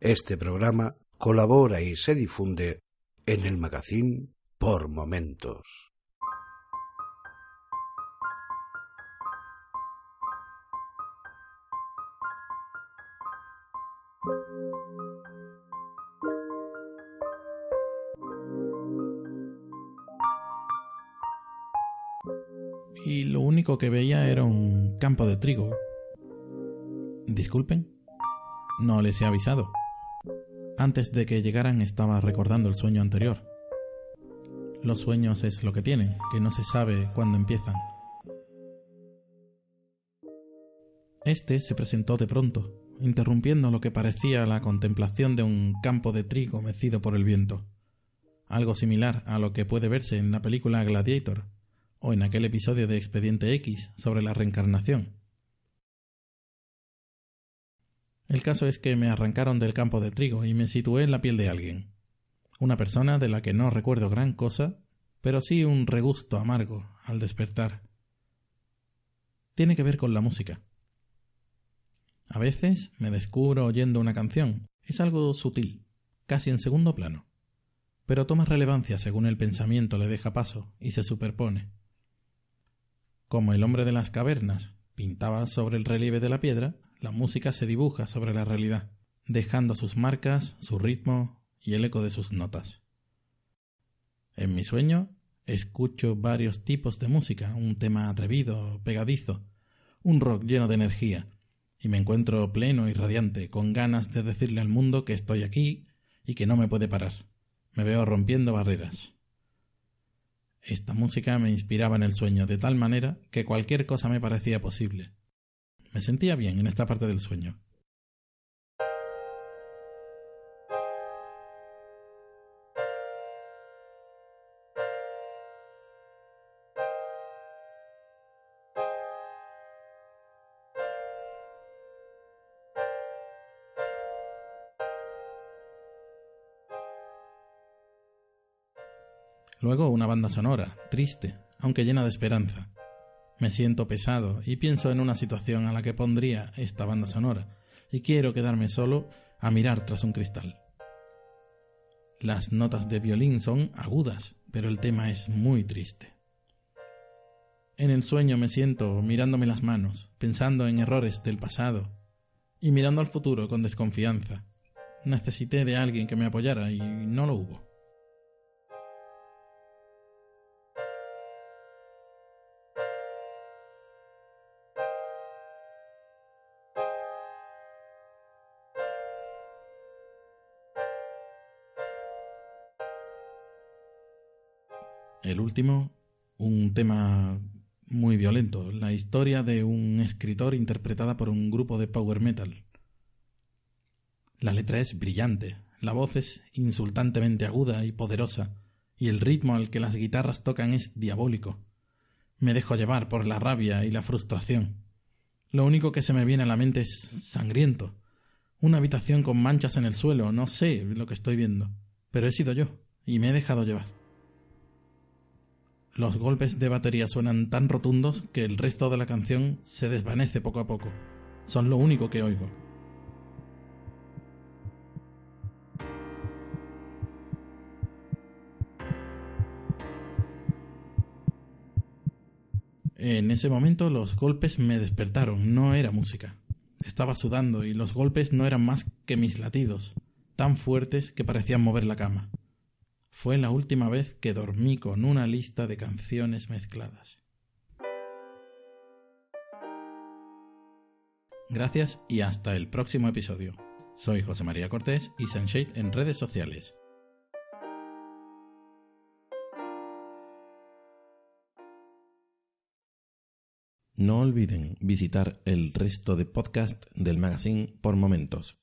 Este programa colabora y se difunde en el magazine por momentos. Y lo único que veía era un campo de trigo. Disculpen, no les he avisado. Antes de que llegaran estaba recordando el sueño anterior. Los sueños es lo que tienen, que no se sabe cuándo empiezan. Este se presentó de pronto, interrumpiendo lo que parecía la contemplación de un campo de trigo mecido por el viento, algo similar a lo que puede verse en la película Gladiator o en aquel episodio de Expediente X sobre la reencarnación. El caso es que me arrancaron del campo de trigo y me situé en la piel de alguien. Una persona de la que no recuerdo gran cosa, pero sí un regusto amargo al despertar. Tiene que ver con la música. A veces me descubro oyendo una canción. Es algo sutil, casi en segundo plano, pero toma relevancia según el pensamiento le deja paso y se superpone. Como el hombre de las cavernas pintaba sobre el relieve de la piedra, la música se dibuja sobre la realidad, dejando sus marcas, su ritmo y el eco de sus notas. En mi sueño escucho varios tipos de música, un tema atrevido, pegadizo, un rock lleno de energía, y me encuentro pleno y radiante, con ganas de decirle al mundo que estoy aquí y que no me puede parar. Me veo rompiendo barreras. Esta música me inspiraba en el sueño de tal manera que cualquier cosa me parecía posible. Me sentía bien en esta parte del sueño. Luego una banda sonora, triste, aunque llena de esperanza. Me siento pesado y pienso en una situación a la que pondría esta banda sonora, y quiero quedarme solo a mirar tras un cristal. Las notas de violín son agudas, pero el tema es muy triste. En el sueño me siento mirándome las manos, pensando en errores del pasado y mirando al futuro con desconfianza. Necesité de alguien que me apoyara y no lo hubo. El último, un tema muy violento, la historia de un escritor interpretada por un grupo de power metal. La letra es brillante, la voz es insultantemente aguda y poderosa, y el ritmo al que las guitarras tocan es diabólico. Me dejo llevar por la rabia y la frustración. Lo único que se me viene a la mente es sangriento. Una habitación con manchas en el suelo, no sé lo que estoy viendo, pero he sido yo, y me he dejado llevar. Los golpes de batería suenan tan rotundos que el resto de la canción se desvanece poco a poco. Son lo único que oigo. En ese momento los golpes me despertaron, no era música. Estaba sudando y los golpes no eran más que mis latidos, tan fuertes que parecían mover la cama. Fue la última vez que dormí con una lista de canciones mezcladas. Gracias y hasta el próximo episodio. Soy José María Cortés y Sunshade en redes sociales. No olviden visitar el resto de podcast del magazine por momentos.